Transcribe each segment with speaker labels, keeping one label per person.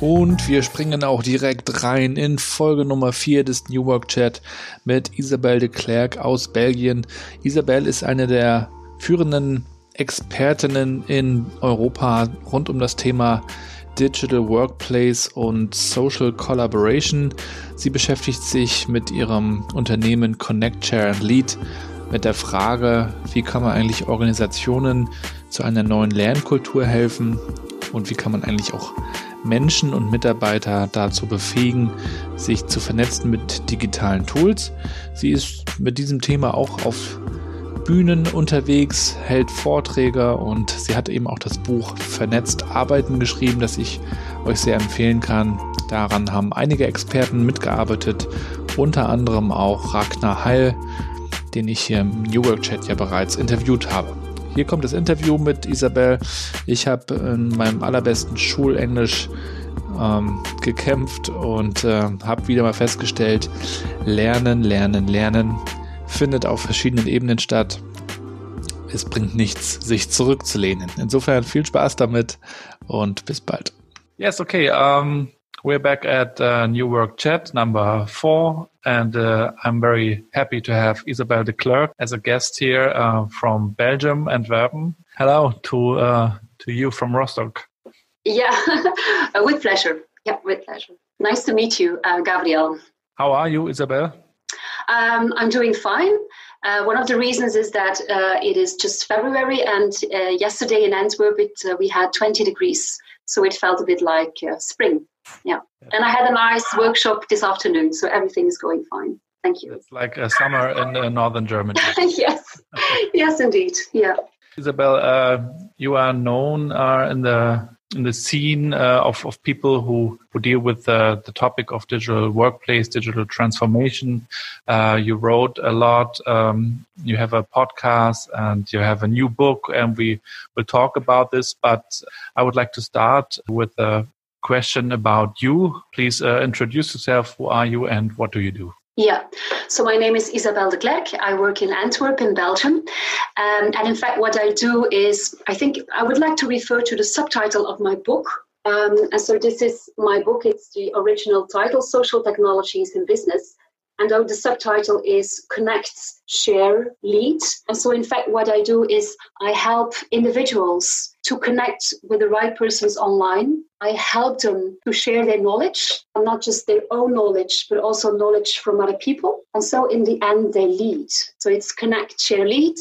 Speaker 1: Und wir springen auch direkt rein in Folge Nummer 4 des New Work Chat mit Isabelle de Klerk aus Belgien. Isabelle ist eine der führenden Expertinnen in Europa rund um das Thema Digital Workplace und Social Collaboration. Sie beschäftigt sich mit ihrem Unternehmen Connect, Share and Lead mit der Frage, wie kann man eigentlich Organisationen zu einer neuen Lernkultur helfen und wie kann man eigentlich auch Menschen und Mitarbeiter dazu befähigen, sich zu vernetzen mit digitalen Tools. Sie ist mit diesem Thema auch auf Bühnen unterwegs, hält Vorträge und sie hat eben auch das Buch Vernetzt Arbeiten geschrieben, das ich euch sehr empfehlen kann. Daran haben einige Experten mitgearbeitet, unter anderem auch Ragnar Heil, den ich hier im New Work Chat ja bereits interviewt habe. Hier kommt das Interview mit Isabel. Ich habe in meinem allerbesten Schulenglisch ähm, gekämpft und äh, habe wieder mal festgestellt, Lernen, Lernen, Lernen findet auf verschiedenen Ebenen statt. Es bringt nichts, sich zurückzulehnen. Insofern viel Spaß damit und bis bald. Yes, okay. Um, we're back at uh, New Work Chat number four. and uh, I'm very happy to have Isabelle De Clercq as a guest here uh, from Belgium, Antwerpen. Hello to uh, to you from Rostock.
Speaker 2: Yeah, with pleasure. Yeah, with pleasure. Nice to meet you, uh, Gabriel.
Speaker 1: How are you, Isabelle?
Speaker 2: Um, I'm doing fine. Uh, one of the reasons is that uh, it is just February, and yesterday in Antwerp it, we had 20 degrees, so it felt a bit like spring. Yeah. And I had a nice workshop this afternoon, so everything is going fine. Thank you.
Speaker 1: It's like a summer in uh, northern Germany.
Speaker 2: yes, yes, indeed. Yeah.
Speaker 1: Isabel, uh, you are known uh, in the in the scene uh, of, of people who, who deal with the topic of digital workplace, digital transformation. Uh, you wrote a lot. Um, you have a podcast and you have a new book, and we will talk about this. But I would like to start with a question about you. Please uh, introduce yourself. Who are you and what do you do?
Speaker 2: Yeah, so my name is Isabelle De Clercq. I work in Antwerp in Belgium. Um, and in fact, what I do is, I think I would like to refer to the subtitle of my book. Um, and so this is my book, it's the original title Social Technologies in Business. And the subtitle is Connect, Share, Lead. And so, in fact, what I do is I help individuals to connect with the right persons online. I help them to share their knowledge, and not just their own knowledge, but also knowledge from other people. And so, in the end, they lead. So, it's connect, share, lead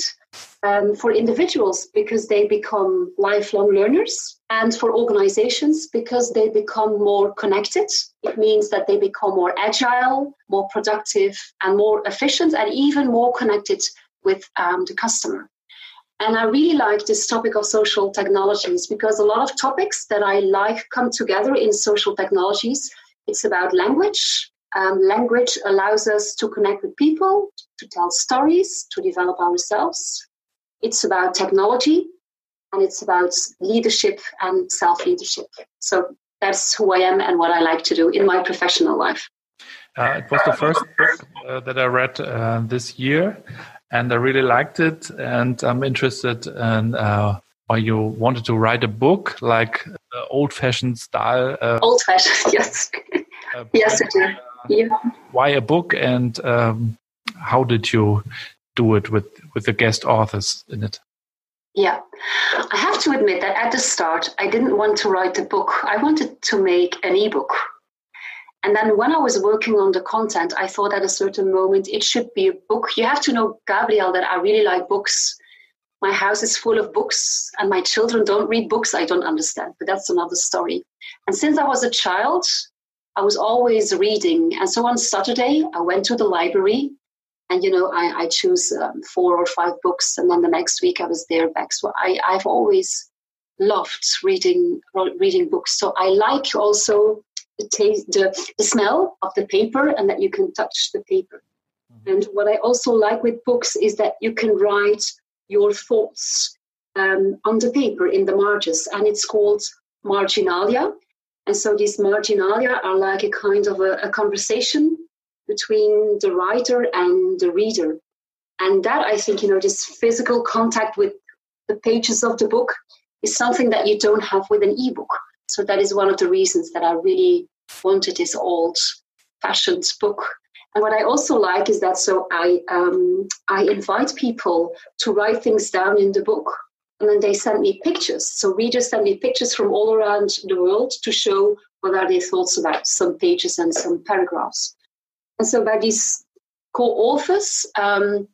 Speaker 2: um, for individuals because they become lifelong learners, and for organizations because they become more connected. It means that they become more agile, more productive, and more efficient, and even more connected with um, the customer. And I really like this topic of social technologies because a lot of topics that I like come together in social technologies. It's about language. Um, language allows us to connect with people, to tell stories, to develop ourselves. It's about technology and it's about leadership and self leadership. So that's who I am and what I like to do in my professional life.
Speaker 1: Uh, it was the first book uh, that I read uh, this year, and I really liked it. And I'm interested in uh,
Speaker 3: or you wanted to write a book like uh, old-fashioned style.
Speaker 2: Uh, old-fashioned, yes, uh, yes, it is. Yeah.
Speaker 3: Why a book, and um, how did you do it with with the guest authors in it?
Speaker 2: Yeah, I have to admit that at the start, I didn't want to write a book. I wanted to make an ebook. And then when I was working on the content, I thought at a certain moment it should be a book. You have to know, Gabriel, that I really like books. My house is full of books, and my children don't read books I don't understand, but that's another story. And since I was a child, I was always reading. And so on Saturday, I went to the library and you know i, I choose um, four or five books. And then the next week i was there back. So I, i've always loved reading reading books. So i like also the taste the, the smell of the paper and that you can touch the paper. Mm-hmm. and what i also like with books is that you can write your thoughts um, on the paper in the margins. And it's called marginalia and so these marginalia are like a kind of a, a conversation between the writer and the reader. And that, I think, you know, this physical contact with the pages of the book is something that you don't have with an ebook. So that is one of the reasons that I really wanted this old fashioned book. And what I also like is that so I um, I invite people to write things down in the book, and then they sent me pictures. So readers send me pictures from all around the world to show what are their thoughts about some pages and some paragraphs. And so by these co-authors, um,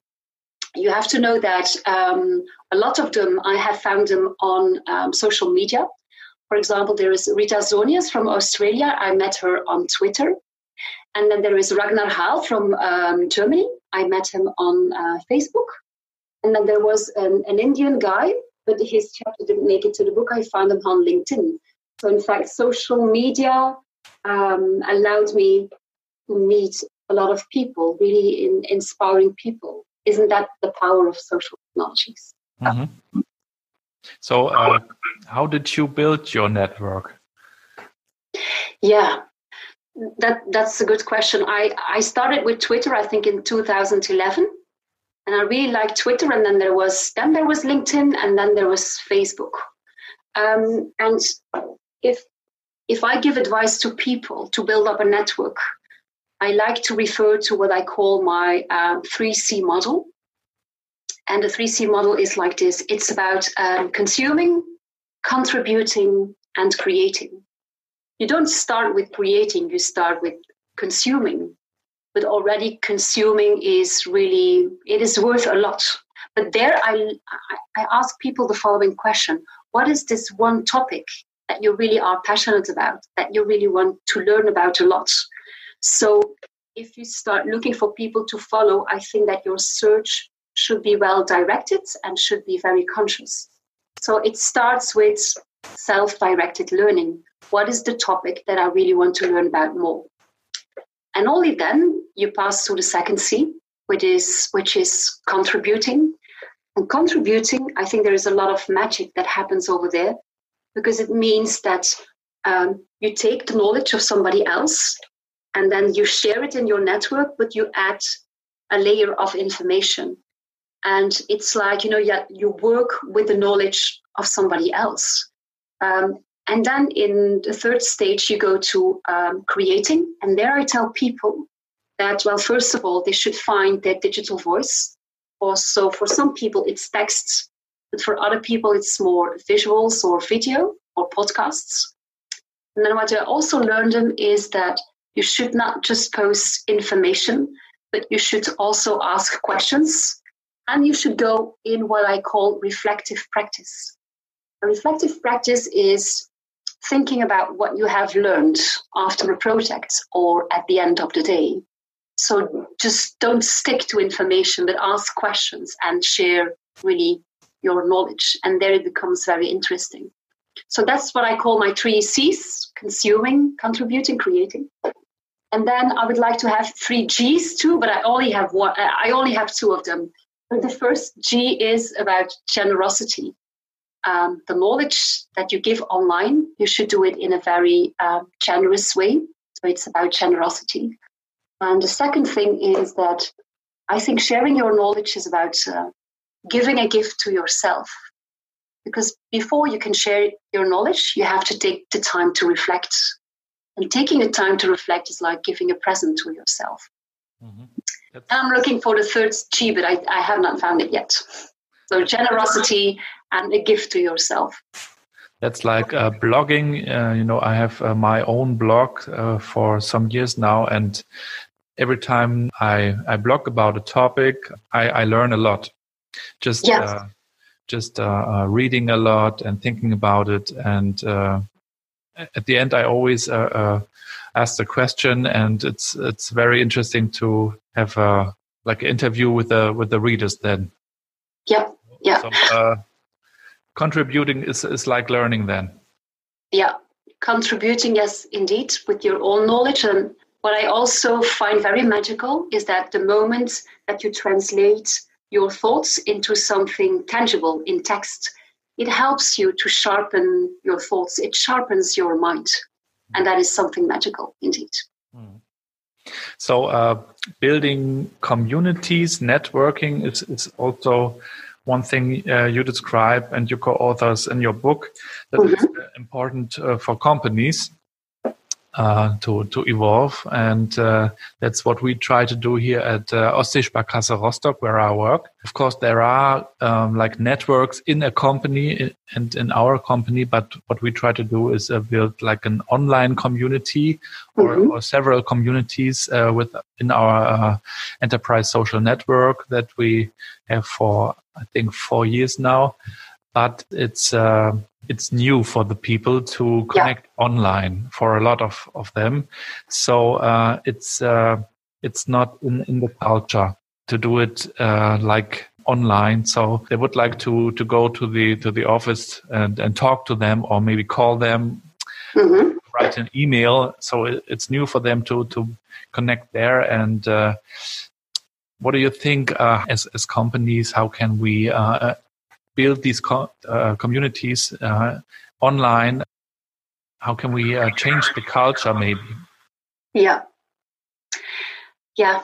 Speaker 2: you have to know that um, a lot of them, I have found them on um, social media. For example, there is Rita Zonius from Australia. I met her on Twitter. And then there is Ragnar Heil from um, Germany. I met him on uh, Facebook. And then there was an, an Indian guy, but his chapter didn't make it to the book. I found him on LinkedIn. So, in fact, social media um, allowed me to meet a lot of people, really in inspiring people. Isn't that the power of social technologies? Mm-hmm.
Speaker 3: So, uh, how did you build your network?
Speaker 2: Yeah, that that's a good question. I I started with Twitter, I think, in 2011, and I really liked Twitter. And then there was then there was LinkedIn, and then there was Facebook. Um, and if if I give advice to people to build up a network, I like to refer to what I call my uh, 3C model. And the 3C model is like this it's about um, consuming, contributing, and creating. You don't start with creating, you start with consuming. But already consuming is really, it is worth a lot. But there I, I ask people the following question What is this one topic that you really are passionate about, that you really want to learn about a lot? So if you start looking for people to follow, I think that your search should be well directed and should be very conscious. So it starts with self directed learning. What is the topic that I really want to learn about more? And only then you pass to the second C, which is, which is contributing. And contributing, I think there is a lot of magic that happens over there because it means that um, you take the knowledge of somebody else and then you share it in your network, but you add a layer of information. And it's like, you know, you, you work with the knowledge of somebody else. Um, and then in the third stage, you go to um, creating. And there I tell people that, well, first of all, they should find their digital voice. Also, for some people, it's text, but for other people, it's more visuals or video or podcasts. And then what I also learned them is that you should not just post information, but you should also ask questions and you should go in what I call reflective practice. A reflective practice is thinking about what you have learned after a project or at the end of the day. So just don't stick to information, but ask questions and share really your knowledge. And there it becomes very interesting. So that's what I call my three C's consuming, contributing, creating. And then I would like to have three G's too, but I only have one. I only have two of them. But the first G is about generosity. Um, the knowledge that you give online, you should do it in a very uh, generous way. So it's about generosity. And the second thing is that I think sharing your knowledge is about uh, giving a gift to yourself. Because before you can share your knowledge, you have to take the time to reflect. And taking the time to reflect is like giving a present to yourself. Mm-hmm. I'm looking for the third G, but I, I have not found it yet. So generosity and a gift to yourself.
Speaker 3: That's like uh, blogging. Uh, you know, I have uh, my own blog uh, for some years now, and every time I, I blog about a topic, I, I learn a lot. Just yes. uh, just uh, reading a lot and thinking about it, and uh, at the end, I always ask the question, and it's it's very interesting to have a like an interview with the with the readers. Then,
Speaker 2: yeah, yeah. So,
Speaker 3: contributing is is like learning. Then,
Speaker 2: yeah, contributing yes, indeed, with your own knowledge and what I also find very magical is that the moment that you translate your thoughts into something tangible in text, it helps you to sharpen your thoughts. It sharpens your mind. And that is something magical indeed. Hmm.
Speaker 3: So, uh, building communities, networking is, is also one thing uh, you describe and your co-authors in your book that mm -hmm. is important uh, for companies uh, to to evolve, and uh, that's what we try to do here at uh, Ostseesparkasse Rostock, where I work. Of course, there are um, like networks in a company and in our company, but what we try to do is uh, build like an online community or, mm-hmm. or several communities uh, with in our uh, enterprise social network that we have for I think four years now. But it's uh, it's new for the people to connect yeah. online for a lot of, of them. So uh, it's uh, it's not in, in the culture to do it uh, like online. So they would like to to go to the to the office and, and talk to them or maybe call them, mm-hmm. write an email. So it, it's new for them to to connect there. And uh, what do you think uh, as as companies? How can we uh, build these co uh, communities uh, online? How can we uh, change the culture, maybe?
Speaker 2: Yeah, yeah.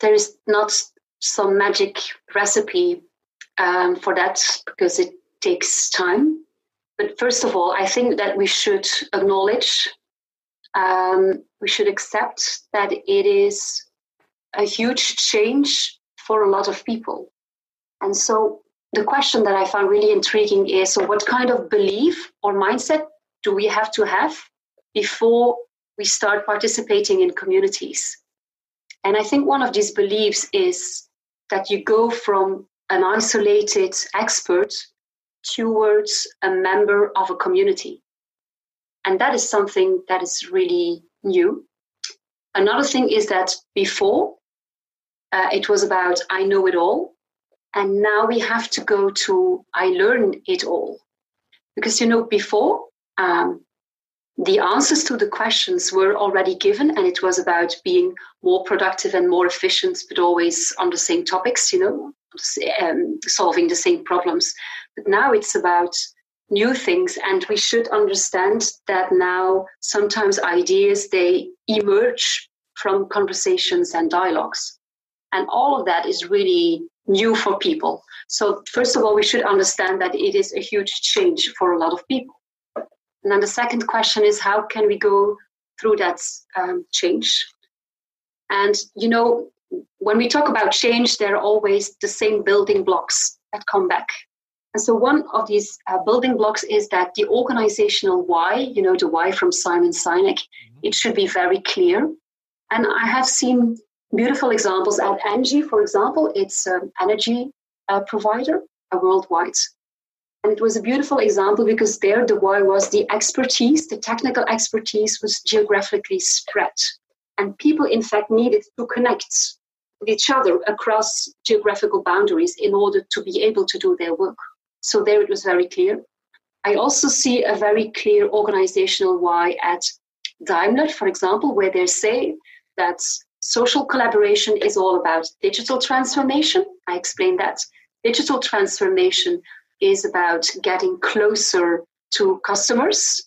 Speaker 2: There is not some magic recipe um, for that because it takes time. But first of all, I think that we should acknowledge, um, we should accept that it is a huge change for a lot of people. And so the question that I found really intriguing is so, what kind of belief or mindset do we have to have before we start participating in communities? And I think one of these beliefs is that you go from an isolated expert towards a member of a community. And that is something that is really new. Another thing is that before, uh, it was about I know it all. And now we have to go to I learn it all. Because, you know, before, um, the answers to the questions were already given, and it was about being more productive and more efficient, but always on the same topics, you know, um, solving the same problems. But now it's about new things, and we should understand that now sometimes ideas they emerge from conversations and dialogues, and all of that is really new for people. So, first of all, we should understand that it is a huge change for a lot of people. And then the second question is how can we go through that um, change? And, you know, when we talk about change, there are always the same building blocks that come back. And so, one of these uh, building blocks is that the organizational why, you know, the why from Simon Sinek, mm-hmm. it should be very clear. And I have seen beautiful examples at Engie, for example, it's an energy uh, provider uh, worldwide. And it was a beautiful example because there the why was the expertise, the technical expertise was geographically spread. And people, in fact, needed to connect with each other across geographical boundaries in order to be able to do their work. So there it was very clear. I also see a very clear organizational why at Daimler, for example, where they say that Social collaboration is all about digital transformation. I explained that. Digital transformation is about getting closer to customers.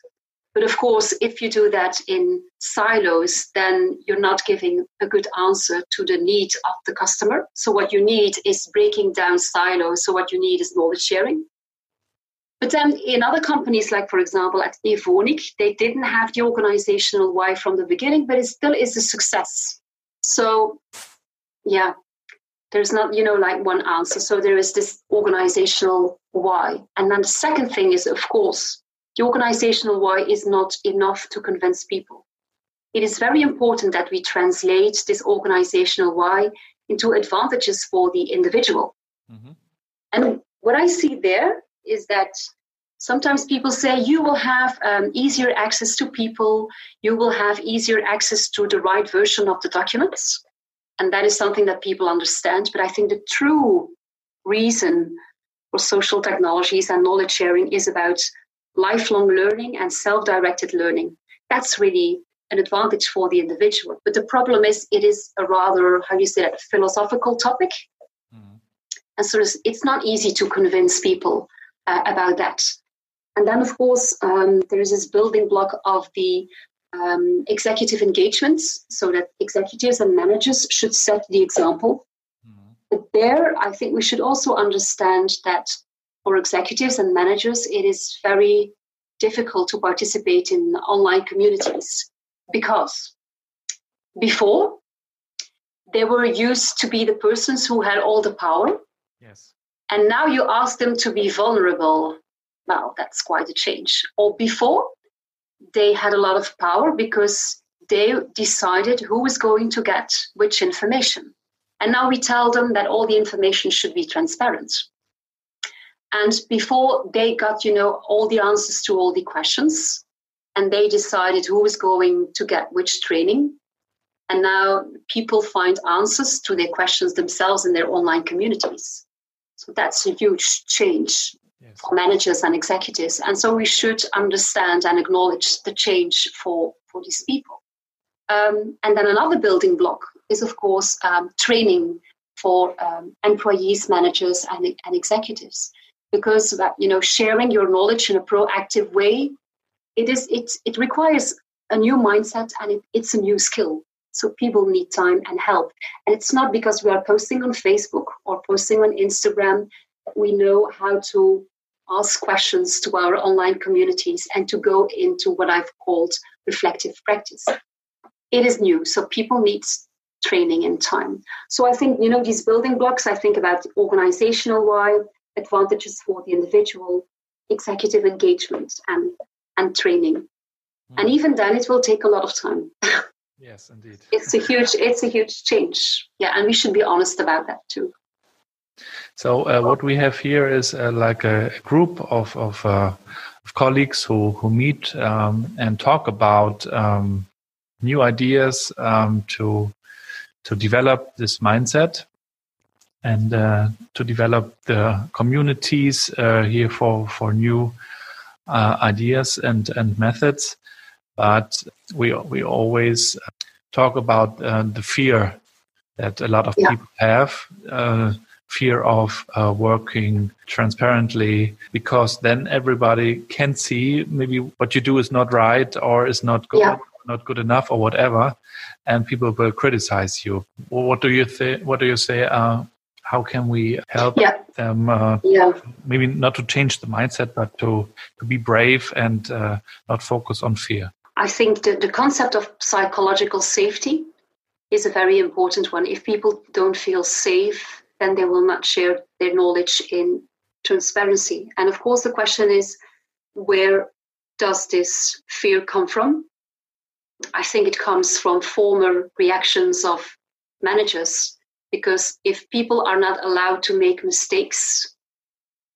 Speaker 2: But of course, if you do that in silos, then you're not giving a good answer to the need of the customer. So, what you need is breaking down silos. So, what you need is knowledge sharing. But then in other companies, like for example at Evonik, they didn't have the organizational why from the beginning, but it still is a success. So, yeah, there's not, you know, like one answer. So there is this organizational why. And then the second thing is, of course, the organizational why is not enough to convince people. It is very important that we translate this organizational why into advantages for the individual. Mm-hmm. And what I see there is that sometimes people say you will have um, easier access to people, you will have easier access to the right version of the documents. And that is something that people understand. But I think the true reason for social technologies and knowledge sharing is about lifelong learning and self directed learning. That's really an advantage for the individual. But the problem is, it is a rather, how do you say that, philosophical topic. Mm-hmm. And so it's, it's not easy to convince people uh, about that. And then, of course, um, there is this building block of the um, executive engagements, so that executives and managers should set the example. Mm-hmm. But there, I think we should also understand that for executives and managers, it is very difficult to participate in online communities because before they were used to be the persons who had all the power.
Speaker 3: Yes.
Speaker 2: And now you ask them to be vulnerable. Well, that's quite a change. Or before, they had a lot of power because they decided who was going to get which information. And now we tell them that all the information should be transparent. And before they got, you know, all the answers to all the questions, and they decided who was going to get which training. And now people find answers to their questions themselves in their online communities. So that's a huge change yes. for managers and executives. And so we should understand and acknowledge the change for, for these people. Um, and then another building block is, of course, um, training for um, employees, managers, and, and executives. Because you know, sharing your knowledge in a proactive way it is it it requires a new mindset and it, it's a new skill so people need time and help and it's not because we are posting on facebook or posting on instagram that we know how to ask questions to our online communities and to go into what i've called reflective practice it is new so people need training and time so i think you know these building blocks i think about organizational why advantages for the individual executive engagement and and training. Mm. And even then, it will take a lot of time.
Speaker 3: yes, indeed.
Speaker 2: it's a huge, it's a huge change. Yeah, and we should be honest about that too.
Speaker 3: So uh, what we have here is uh, like a, group of of, uh, of, colleagues who who meet um, and talk about um, new ideas um, to to develop this mindset and uh, to develop the communities uh, here for for new uh, ideas and and methods, but we we always talk about uh, the fear that a lot of yeah. people have. Fear of uh, working transparently because then everybody can see maybe what you do is not right or is not good yeah. not good enough or whatever and people will criticize you what do you think what do you say uh, how can we help yeah. them uh, yeah. maybe not to change the mindset but to to be brave and uh, not focus on fear
Speaker 2: i think the, the concept of psychological safety is a very important one if people don't feel safe then they will not share their knowledge in transparency. And of course the question is where does this fear come from? I think it comes from former reactions of managers because if people are not allowed to make mistakes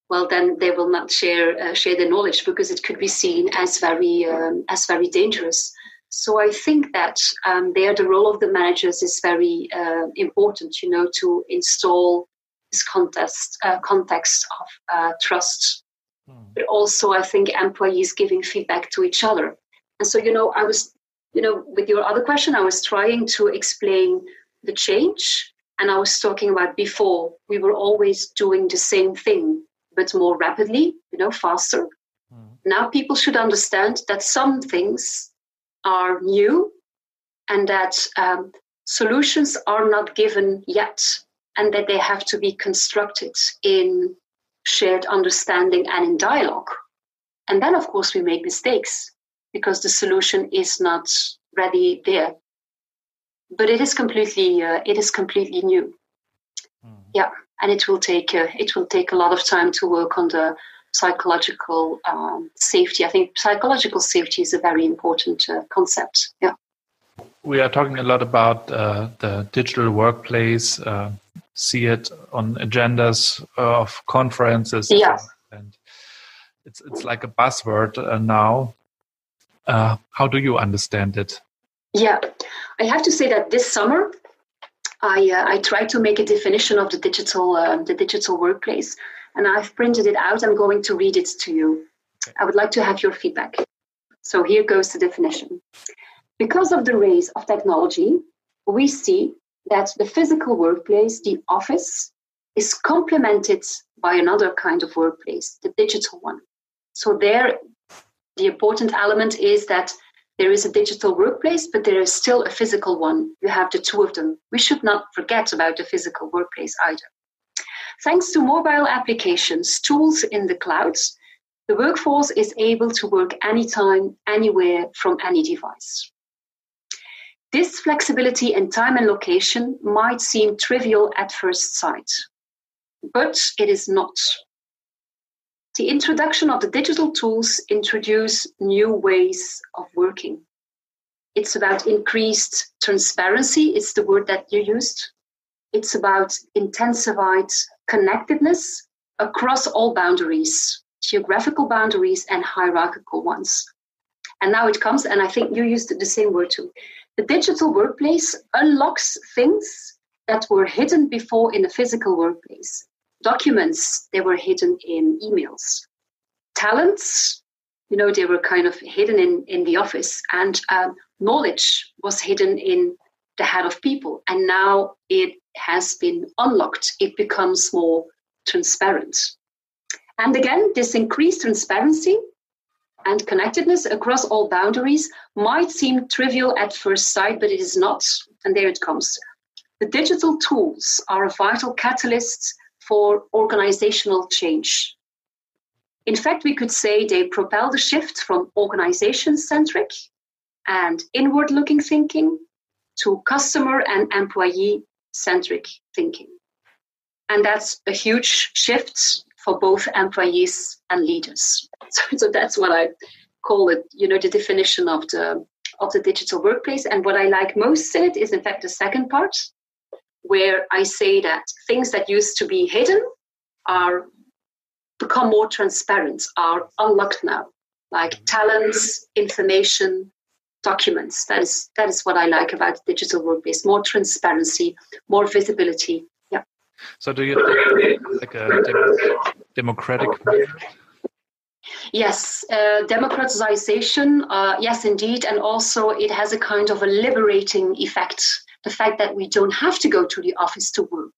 Speaker 2: well then they will not share uh, share the knowledge because it could be seen as very um, as very dangerous so i think that um, there the role of the managers is very uh, important you know to install this context uh, context of uh, trust mm. but also i think employees giving feedback to each other and so you know i was you know with your other question i was trying to explain the change and I was talking about before, we were always doing the same thing, but more rapidly, you know, faster. Mm. Now people should understand that some things are new and that um, solutions are not given yet and that they have to be constructed in shared understanding and in dialogue. And then, of course, we make mistakes because the solution is not ready there. But it is completely, uh, it is completely new. Mm. Yeah, and it will take, uh, it will take a lot of time to work on the psychological um, safety. I think psychological safety is a very important uh, concept. Yeah.
Speaker 3: We are talking a lot about uh, the digital workplace. Uh, see it on agendas of conferences.
Speaker 2: Yeah.
Speaker 3: And it's it's like a buzzword uh, now. Uh, how do you understand it?
Speaker 2: Yeah, I have to say that this summer I uh, I tried to make a definition of the digital uh, the digital workplace, and I've printed it out. I'm going to read it to you. I would like to have your feedback. So here goes the definition. Because of the rise of technology, we see that the physical workplace, the office, is complemented by another kind of workplace, the digital one. So there, the important element is that there is a digital workplace, but there is still a physical one. You have the two of them. We should not forget about the physical workplace either. Thanks to mobile applications, tools in the clouds, the workforce is able to work anytime, anywhere, from any device. This flexibility in time and location might seem trivial at first sight, but it is not. The introduction of the digital tools introduce new ways of working. It's about increased transparency, it's the word that you used. It's about intensified connectedness across all boundaries, geographical boundaries and hierarchical ones. And now it comes, and I think you used the same word too. The digital workplace unlocks things that were hidden before in the physical workplace documents, they were hidden in emails. Talents, you know, they were kind of hidden in, in the office. And um, knowledge was hidden in the head of people. And now it has been unlocked. It becomes more transparent. And again, this increased transparency and connectedness across all boundaries might seem trivial at first sight, but it is not. And there it comes. The digital tools are a vital catalyst for organizational change. In fact, we could say they propel the shift from organization centric and inward looking thinking to customer and employee centric thinking. And that's a huge shift for both employees and leaders. So, so, that's what I call it, you know, the definition of the of the digital workplace. And what I like most in it is in fact the second part, where I say that things that used to be hidden are become more transparent, are unlocked now, like talents, information, documents. That is that is what I like about digital workplace: more transparency, more visibility. Yeah.
Speaker 3: So, do you think like a democratic?
Speaker 2: Yes, uh, democratization. Uh, yes, indeed, and also it has a kind of a liberating effect the fact that we don't have to go to the office to work,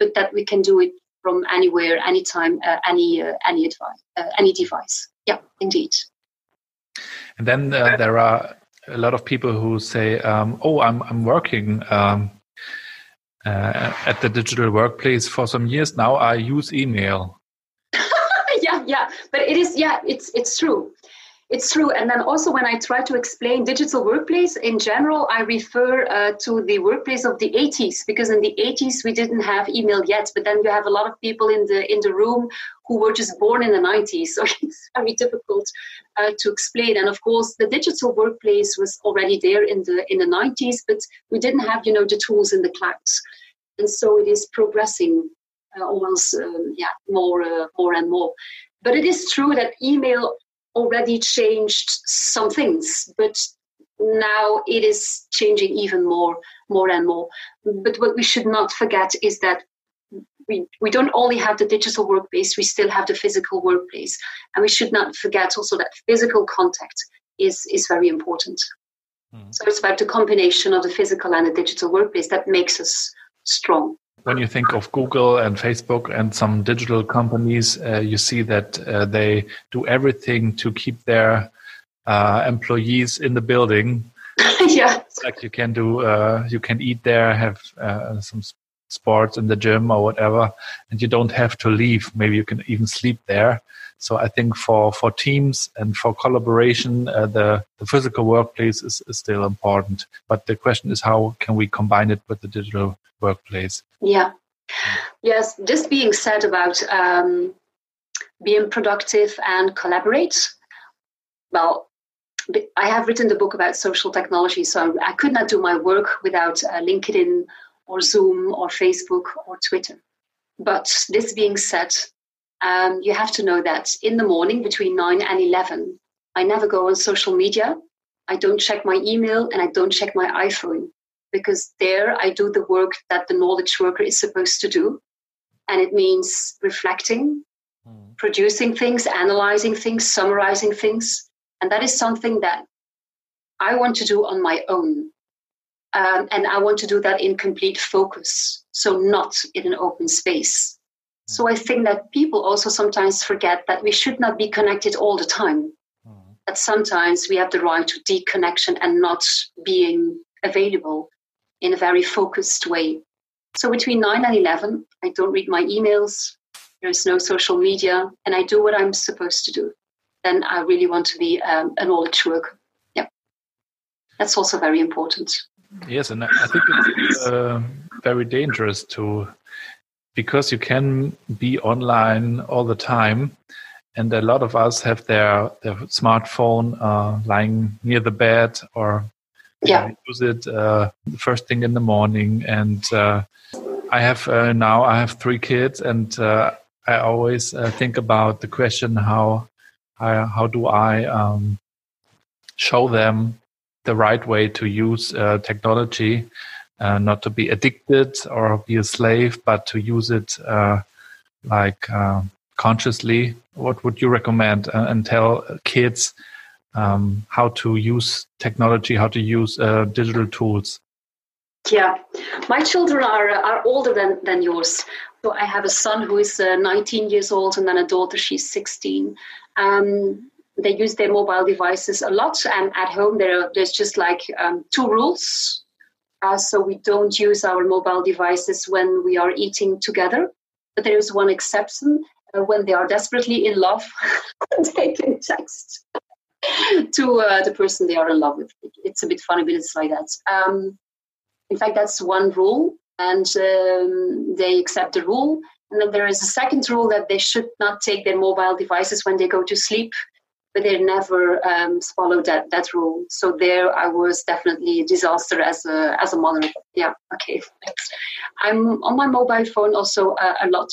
Speaker 2: but that we can do it from anywhere, anytime, uh, any uh, any advice, uh, any device. Yeah, indeed.
Speaker 3: And then uh, there are a lot of people who say, um, "Oh, I'm I'm working." Um, uh, at the digital workplace for some years now, I use email.
Speaker 2: yeah, yeah, but it is yeah, it's it's true it's true. And then also when I try to explain digital workplace in general, I refer uh, to the workplace of the 80s because in the 80s we didn't have email yet. But then you have a lot of people in the in the room who were just born in the 90s, so it's very difficult uh, to explain. And of course, the digital workplace was already there in the in the 90s, but we didn't have you know the tools in the clouds, and so it is progressing uh, almost um, yeah more uh, more and more. But it is true that email already changed some things, but now it is changing even more, more and more. But what we should not forget is that we, we don't only have the digital workplace, we still have the physical workplace. And we should not forget also that physical contact is, is very important. Mm. So it's about the combination of the physical and the digital workplace that makes us strong
Speaker 3: when you think of Google and Facebook and some digital companies, uh, you see that uh, they do everything to keep their uh, employees in the building.
Speaker 2: yeah,
Speaker 3: like you can do, uh, you can eat there, have uh, some sports in the gym or whatever, and you don't have to leave. Maybe you can even sleep there. So I think for, for teams and for collaboration, uh, the, the physical workplace is, is still important. But the question is how can we combine it with the digital workplace?
Speaker 2: Yeah. Yes, just being said about um, being productive and collaborate. Well, I have written the book about social technology, so I could not do my work without uh, LinkedIn or Zoom or Facebook or Twitter. But this being said, um, you have to know that in the morning between 9 and 11, I never go on social media. I don't check my email and I don't check my iPhone because there I do the work that the knowledge worker is supposed to do. And it means reflecting, mm. producing things, analyzing things, summarizing things. And that is something that I want to do on my own. Um, and I want to do that in complete focus, so not in an open space. So I think that people also sometimes forget that we should not be connected all the time. Mm. That sometimes we have the right to deconnection and not being available in a very focused way. So between 9 and 11, I don't read my emails, there's no social media, and I do what I'm supposed to do. Then I really want to be um, a knowledge worker. Yeah. That's also very important.
Speaker 3: Yes, and I think it's uh, very dangerous to because you can be online all the time and a lot of us have their their smartphone uh, lying near the bed or
Speaker 2: yeah.
Speaker 3: use it uh, the first thing in the morning and uh, i have uh, now i have three kids and uh, i always uh, think about the question how how, how do i um, show them the right way to use technology uh, not to be addicted or be a slave, but to use it uh, like uh, consciously. What would you recommend uh, and tell kids um, how to use technology, how to use uh, digital tools?
Speaker 2: Yeah, my children are are older than than yours. So I have a son who is uh, 19 years old, and then a daughter she's 16. Um, they use their mobile devices a lot, and at home there there's just like um, two rules uh, so we don't use our mobile devices when we are eating together. But there is one exception uh, when they are desperately in love, they can text to uh, the person they are in love with. It's a bit funny, but it's like that. Um, in fact, that's one rule, and um, they accept the rule. And then there is a second rule that they should not take their mobile devices when they go to sleep but they never um, followed that that rule. So there, I was definitely a disaster as a as a mother. Yeah, okay. I'm on my mobile phone also uh, a lot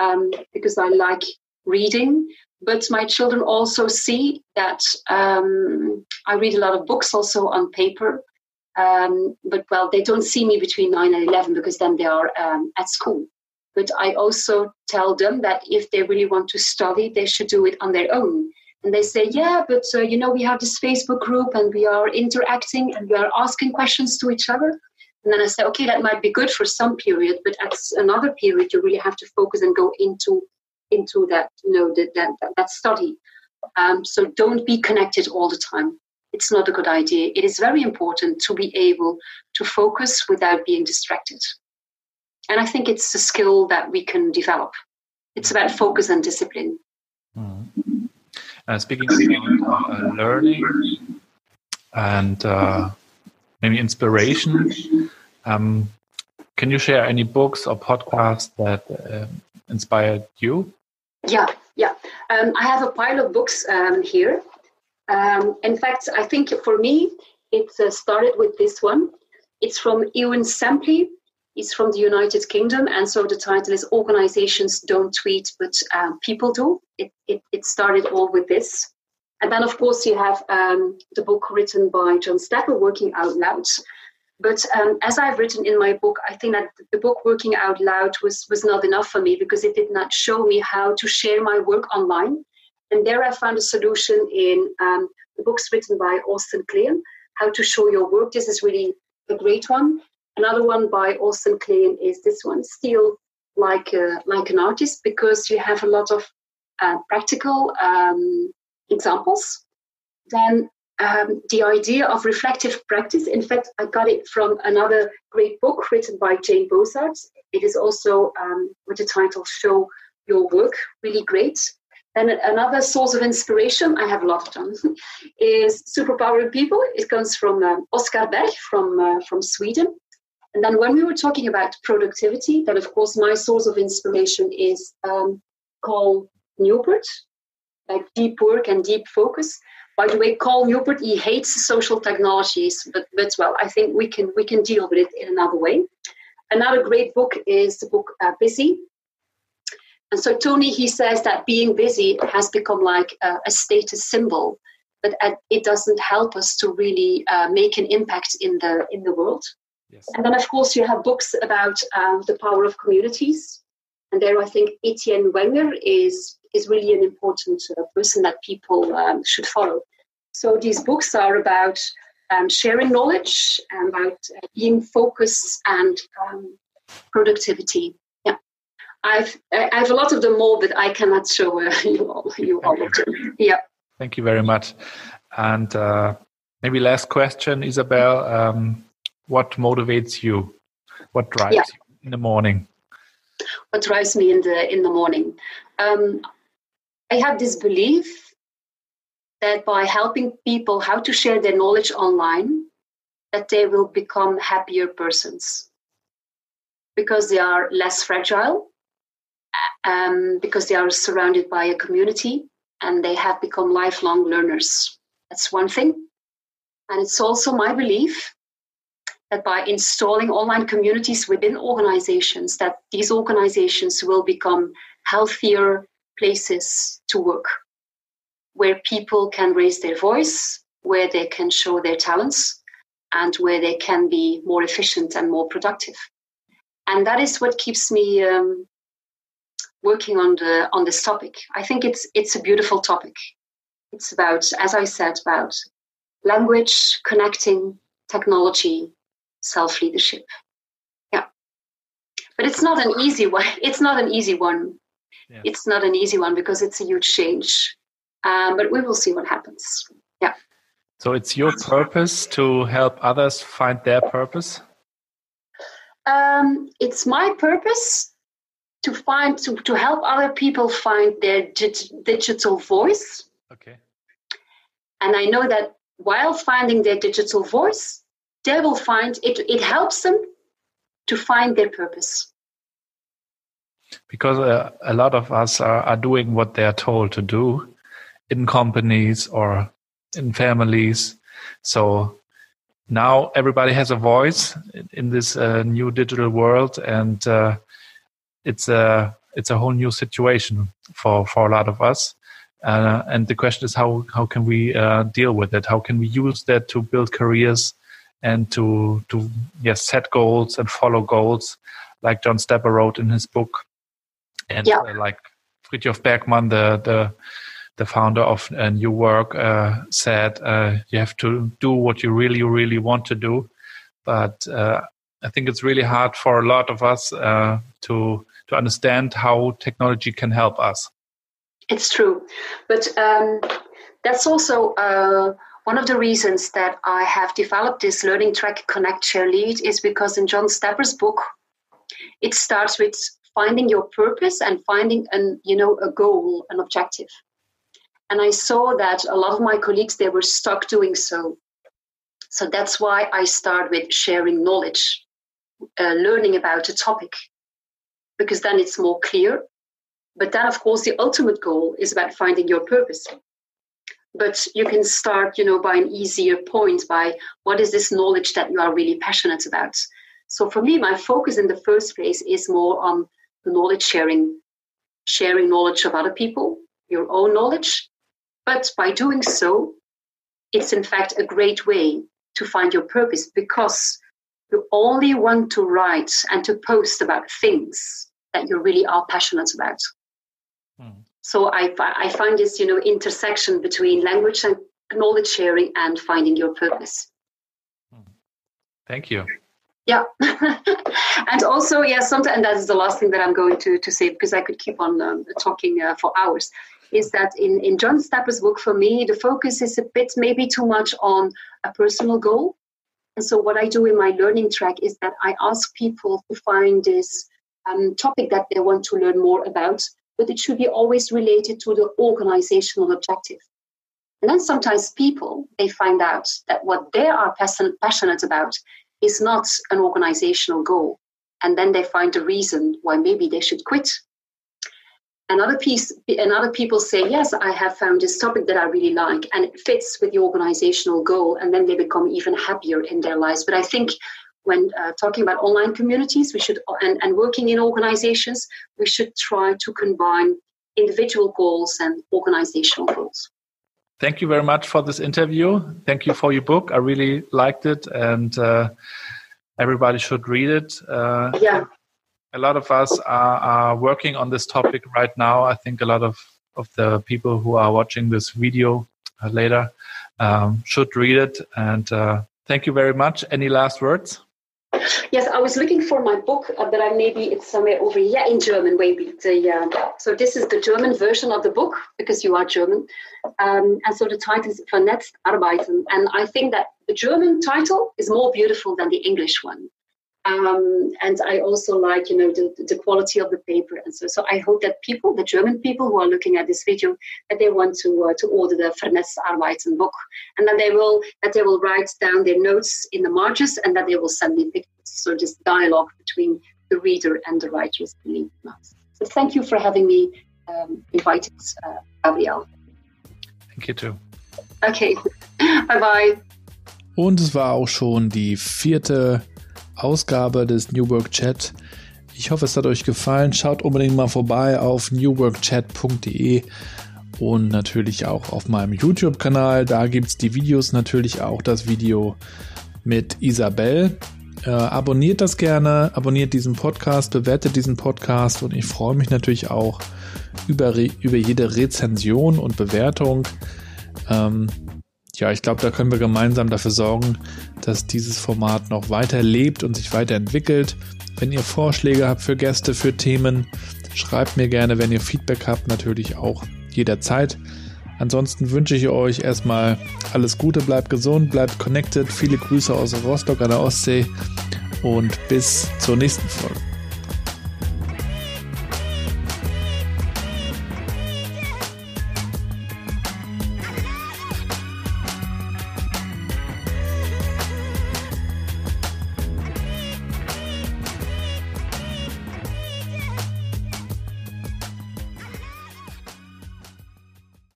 Speaker 2: um, because I like reading. But my children also see that um, I read a lot of books also on paper. Um, but well, they don't see me between nine and eleven because then they are um, at school. But I also tell them that if they really want to study, they should do it on their own and they say yeah but uh, you know we have this facebook group and we are interacting and we are asking questions to each other. And then i say okay that might be good for some period but at another period you really have to focus and go into into that you know that that, that study. Um, so don't be connected all the time. It's not a good idea. It is very important to be able to focus without being distracted. And i think it's a skill that we can develop. It's about focus and discipline.
Speaker 3: Mm. Uh, speaking about uh, learning and uh, maybe inspiration, um, can you share any books or podcasts that uh, inspired you?
Speaker 2: Yeah, yeah. Um, I have a pile of books um, here. Um, in fact, I think for me, it uh, started with this one. It's from Euan Semple, He's from the United Kingdom, and so the title is Organizations Don't Tweet, but um, People Do. It, it, it, started all with this. And then, of course, you have um, the book written by John Stepper, Working Out Loud. But um, as I've written in my book, I think that the book Working Out Loud was, was not enough for me because it did not show me how to share my work online. And there I found a solution in um, the books written by Austin Kleon, How to Show Your Work. This is really a great one. Another one by Austin Kleon is this one, Steal Like, a, like an Artist, because you have a lot of uh, practical um, examples. Then um, the idea of reflective practice, in fact, I got it from another great book written by Jane Bozarth. It is also um, with the title Show Your Work, really great. Then another source of inspiration, I have a lot of them, is Superpowering People. It comes from uh, Oscar Berg from, uh, from Sweden. And then when we were talking about productivity, then of course my source of inspiration is um, Cal Newport, like deep work and deep focus. By the way, Cal Newport, he hates social technologies, but, but well, I think we can we can deal with it in another way. Another great book is the book uh, Busy. And so Tony, he says that being busy has become like a, a status symbol, but it doesn't help us to really uh, make an impact in the in the world. Yes. And then, of course, you have books about um, the power of communities. And there, I think Etienne Wenger is is really an important uh, person that people um, should follow. So these books are about um, sharing knowledge, about uh, being focused and um, productivity. Yeah, I've I have a lot of them more, but I cannot show uh, you all you all of them. Yeah.
Speaker 3: Thank you very much. And uh, maybe last question, Isabel. What motivates you? What drives yeah. you in the morning?
Speaker 2: What drives me in the in the morning? Um, I have this belief that by helping people how to share their knowledge online, that they will become happier persons because they are less fragile, um, because they are surrounded by a community and they have become lifelong learners. That's one thing. And it's also my belief that by installing online communities within organizations, that these organizations will become healthier places to work, where people can raise their voice, where they can show their talents, and where they can be more efficient and more productive. And that is what keeps me um, working on the on this topic. I think it's it's a beautiful topic. It's about, as I said, about language, connecting, technology, self leadership. Yeah. But it's not an easy one. It's not an easy one. Yeah. It's not an easy one because it's a huge change. Um, but we will see what happens. Yeah.
Speaker 3: So it's your purpose to help others find their purpose?
Speaker 2: Um, it's my purpose to find to, to help other people find their dig- digital voice.
Speaker 3: Okay.
Speaker 2: And I know that while finding their digital voice, they will find it, it helps them to find their purpose.
Speaker 3: Because uh, a lot of us are, are doing what they are told to do in companies or in families. So now everybody has a voice in this uh, new digital world, and uh, it's a it's a whole new situation for for a lot of us. Uh, and the question is how how can we uh, deal with it? How can we use that to build careers and to to yes set goals and follow goals like John Stepper wrote in his book and yeah. uh, like Frithjof Bergmann the the the founder of uh, New Work uh, said uh, you have to do what you really really want to do but uh, I think it's really hard for a lot of us uh, to to understand how technology can help us.
Speaker 2: It's true, but um, that's also one of the reasons that I have developed this learning track Connect Share Lead is because in John Stepper's book, it starts with finding your purpose and finding an you know a goal, an objective. And I saw that a lot of my colleagues they were stuck doing so. So that's why I start with sharing knowledge, uh, learning about a topic, because then it's more clear. But then, of course, the ultimate goal is about finding your purpose but you can start you know by an easier point by what is this knowledge that you are really passionate about. So for me my focus in the first place is more on the knowledge sharing sharing knowledge of other people your own knowledge. But by doing so it's in fact a great way to find your purpose because you only want to write and to post about things that you really are passionate about. Hmm so I, I find this you know intersection between language and knowledge sharing and finding your purpose.
Speaker 3: Thank you.
Speaker 2: Yeah. And also yeah sometimes and that is the last thing that i'm going to, to say because i could keep on um, talking uh, for hours is that in, in john stepper's book for me the focus is a bit maybe too much on a personal goal. And so what i do in my learning track is that i ask people to find this um, topic that they want to learn more about but it should be always related to the organizational objective. And then sometimes people, they find out that what they are passionate about is not an organizational goal. And then they find a reason why maybe they should quit. Another piece, and other people say, yes, I have found this topic that I really like and it fits with the organizational goal. And then they become even happier in their lives. But I think when uh, talking about online communities, we should, and, and working in organizations, we should try to combine individual goals and organizational goals
Speaker 1: thank you very much for this interview. Thank you for your book. I really liked it, and uh, everybody should read it. Uh,
Speaker 2: yeah.
Speaker 1: A lot of us are, are, working on this topic right now. I think a lot of, of the people who are watching this video uh, later um, should read it. And uh, thank you very much. Any last words?
Speaker 2: Yes, I was looking for my book, uh, but I maybe it's somewhere over here in German. Maybe the uh, so this is the German version of the book because you are German, um, and so the title is Vernetzt Arbeiten, and I think that the German title is more beautiful than the English one. Um, and I also like, you know, the, the quality of the paper, and so so I hope that people, the German people who are looking at this video, that they want to uh, to order the Vernetzt Arbeiten book, and that they will that they will write down their notes in the margins, and that they will send me pictures. So this dialogue between the reader and the writer is really nice. So thank you for having me um, invited, uh, Gabriel.
Speaker 1: Thank you too.
Speaker 2: Okay, bye bye.
Speaker 1: Und es war auch schon die vierte Ausgabe des New Work Chat. Ich hoffe, es hat euch gefallen. Schaut unbedingt mal vorbei auf newworkchat.de und natürlich auch auf meinem YouTube-Kanal. Da gibt es die Videos, natürlich auch das Video mit Isabel. Äh, abonniert das gerne, abonniert diesen Podcast, bewertet diesen Podcast und ich freue mich natürlich auch über, über jede Rezension und Bewertung. Ähm, ja, ich glaube, da können wir gemeinsam dafür sorgen, dass dieses Format noch weiter lebt und sich weiterentwickelt. Wenn ihr Vorschläge habt für Gäste, für Themen, schreibt mir gerne, wenn ihr Feedback habt, natürlich auch jederzeit. Ansonsten wünsche ich euch erstmal alles Gute, bleibt gesund, bleibt connected. Viele Grüße aus Rostock an der Ostsee und bis zur nächsten Folge.